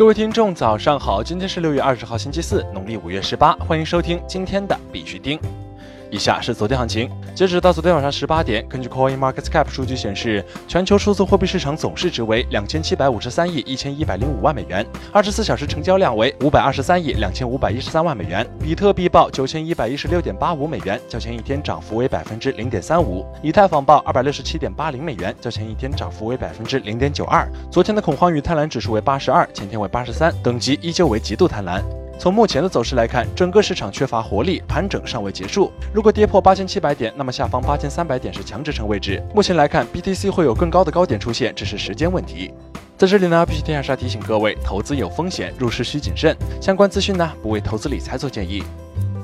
各位听众，早上好！今天是六月二十号，星期四，农历五月十八，欢迎收听今天的必须听。以下是昨天行情，截止到昨天晚上十八点，根据 Coin Market Cap 数据显示，全球数字货币市场总市值为两千七百五十三亿一千一百零五万美元，二十四小时成交量为五百二十三亿两千五百一十三万美元。比特币报九千一百一十六点八五美元，较前一天涨幅为百分之零点三五；以太坊报二百六十七点八零美元，较前一天涨幅为百分之零点九二。昨天的恐慌与贪婪指数为八十二，前天为八十三，等级依旧为极度贪婪。从目前的走势来看，整个市场缺乏活力，盘整尚未结束。如果跌破八千七百点，那么下方八千三百点是强支撑位置。目前来看，BTC 会有更高的高点出现，只是时间问题。在这里呢，必须天下沙提醒各位，投资有风险，入市需谨慎。相关资讯呢，不为投资理财做建议。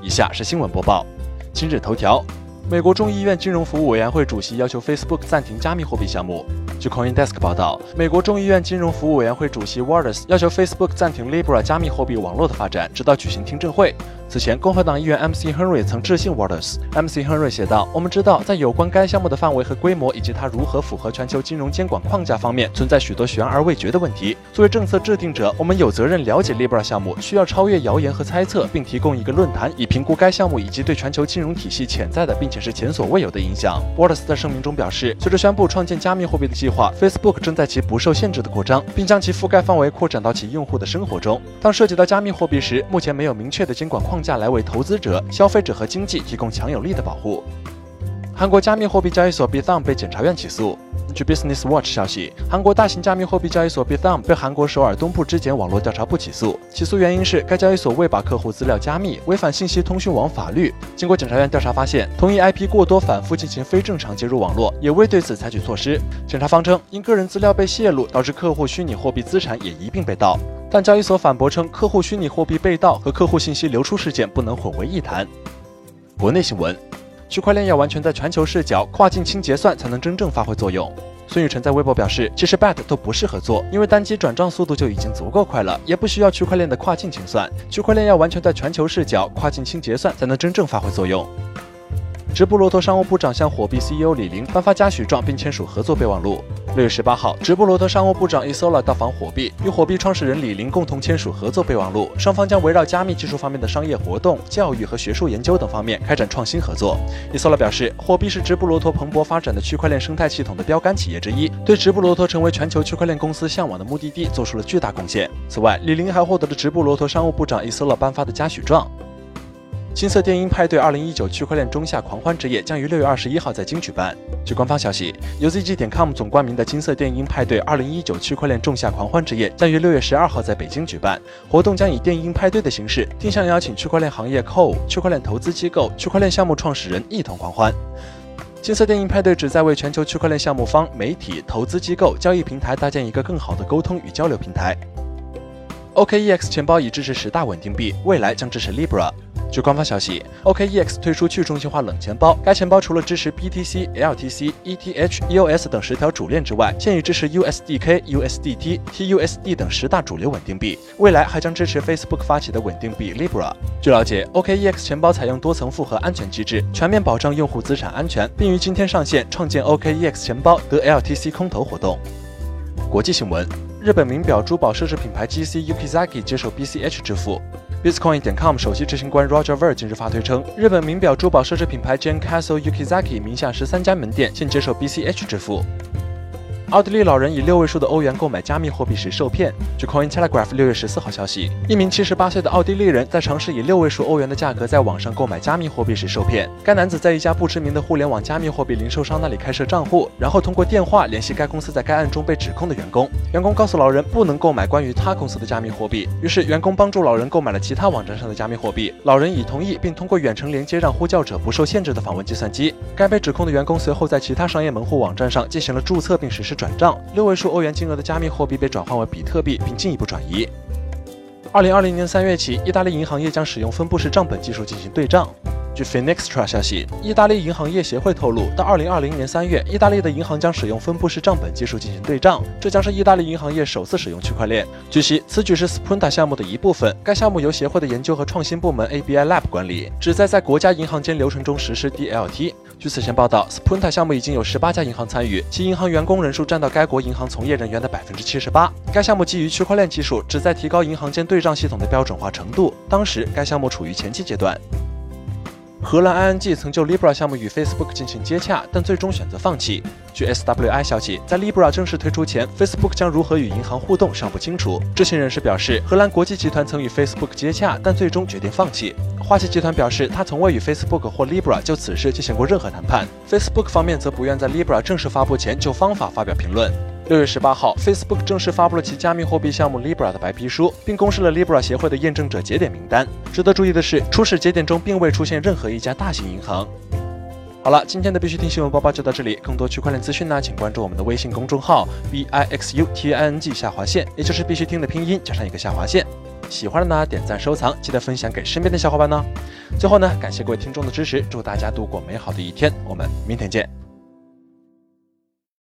以下是新闻播报。今日头条：美国众议院金融服务委员会主席要求 Facebook 暂停加密货币项目。据 CoinDesk 报道，美国众议院金融服务委员会主席 Waters 要求 Facebook 暂停 Libra 加密货币网络的发展，直到举行听证会。此前，共和党议员 MC Henry 曾致信 Waters。MC Henry 写道：“我们知道，在有关该项目的范围和规模，以及它如何符合全球金融监管框架方面，存在许多悬而未决的问题。作为政策制定者，我们有责任了解 Libra 项目，需要超越谣言和猜测，并提供一个论坛，以评估该项目以及对全球金融体系潜在的并且是前所未有的影响。”Waters 在声明中表示，随着宣布创建加密货币的计划，Facebook 正在其不受限制的扩张，并将其覆盖范围扩展到其用户的生活中。当涉及到加密货币时，目前没有明确的监管框架来为投资者、消费者和经济提供强有力的保护。韩国加密货币交易所 Bithumb 被检察院起诉。据 Business Watch 消息，韩国大型加密货币交易所 Bithumb 被韩国首尔东部质检网络调查部起诉。起诉原因是该交易所未把客户资料加密，违反信息通讯网法律。经过检察院调查发现，同一 IP 过多反复进行非正常接入网络，也未对此采取措施。检察方称，因个人资料被泄露，导致客户虚拟货币资产也一并被盗。但交易所反驳称，客户虚拟货币被盗和客户信息流出事件不能混为一谈。国内新闻。区块链要完全在全球视角、跨境清结算才能真正发挥作用。孙宇晨在微博表示，其实 BAT 都不适合做，因为单机转账速度就已经足够快了，也不需要区块链的跨境清算。区块链要完全在全球视角、跨境清结算才能真正发挥作用。直布罗陀商务部长向火币 CEO 李林颁发嘉许状，并签署合作备忘录。六月十八号，直布罗陀商务部长 Isola 到访火币，与火币创始人李林共同签署合作备忘录。双方将围绕加密技术方面的商业活动、教育和学术研究等方面开展创新合作。Isola 表示，火币是直布罗陀蓬勃发展的区块链生态系统的标杆企业之一，对直布罗陀成为全球区块链公司向往的目的地做出了巨大贡献。此外，李林还获得了直布罗陀商务部长 Isola 颁发的嘉许状。金色电音派对二零一九区块链中夏狂欢之夜将于六月二十一号在京举办。据官方消息，由 ZG 点 com 总冠名的金色电音派对二零一九区块链仲夏狂欢之夜将于六月十二号在北京举办。活动将以电音派对的形式，定向邀请区块链行业 Co、区块链投资机构、区块链项目创始人一同狂欢。金色电音派对旨在为全球区块链项目方、媒体、投资机构、交易平台搭建一个更好的沟通与交流平台。OKEX 钱包已支持十大稳定币，未来将支持 Libra。据官方消息，OKEX 推出去中心化冷钱包。该钱包除了支持 BTC、LTC、ETH、EOS 等十条主链之外，现已支持 USDK、USDT、TUSD 等十大主流稳定币。未来还将支持 Facebook 发起的稳定币 Libra。据了解，OKEX 钱包采用多层复合安全机制，全面保障用户资产安全，并于今天上线创建 OKEX 钱包得 LTC 空投活动。国际新闻：日本名表珠宝奢侈品牌 GC Ukizaki 接受 BCH 支付。Bitcoin 点 com 首席执行官 Roger Ver 近日发推称，日本名表珠宝奢侈品牌 JEN CASTLE YUKIZAKI 名下十三家门店现接受 BCH 支付。奥地利老人以六位数的欧元购买加密货币时受骗。据 Coin Telegraph 六月十四号消息，一名七十八岁的奥地利人在尝试以六位数欧元的价格在网上购买加密货币时受骗。该男子在一家不知名的互联网加密货币零售商那里开设账户，然后通过电话联系该公司在该案中被指控的员工。员工告诉老人不能购买关于他公司的加密货币，于是员工帮助老人购买了其他网站上的加密货币。老人已同意，并通过远程连接让呼叫者不受限制的访问计算机。该被指控的员工随后在其他商业门户网站上进行了注册并实施转账。六位数欧元金额的加密货币被转换为比特币，并进一步转移。二零二零年三月起，意大利银行业将使用分布式账本技术进行对账。据 Finextra 消息，意大利银行业协会透露，到二零二零年三月，意大利的银行将使用分布式账本技术进行对账，这将是意大利银行业首次使用区块链。据悉，此举是 Sprunda 项目的一部分，该项目由协会的研究和创新部门 ABI Lab 管理，旨在在国家银行间流程中实施 DLT。据此前报道，Sprinta 项目已经有十八家银行参与，其银行员工人数占到该国银行从业人员的百分之七十八。该项目基于区块链技术，旨在提高银行间对账系统的标准化程度。当时，该项目处于前期阶段。荷兰 ING 曾就 Libra 项目与 Facebook 进行接洽，但最终选择放弃。据 SWI 消息，在 Libra 正式推出前，Facebook 将如何与银行互动尚不清楚。知情人士表示，荷兰国际集团曾与 Facebook 接洽，但最终决定放弃。花旗集团表示，他从未与 Facebook 或 Libra 就此事进行过任何谈判。Facebook 方面则不愿在 Libra 正式发布前就方法发表评论。六月十八号，Facebook 正式发布了其加密货币项目 Libra 的白皮书，并公示了 Libra 协会的验证者节点名单。值得注意的是，初始节点中并未出现任何一家大型银行。好了，今天的必须听新闻播报就到这里。更多区块链资讯呢，请关注我们的微信公众号 b i x u t i n g 下划线，也就是必须听的拼音加上一个下划线。喜欢的呢，点赞收藏，记得分享给身边的小伙伴呢。最后呢，感谢各位听众的支持，祝大家度过美好的一天，我们明天见。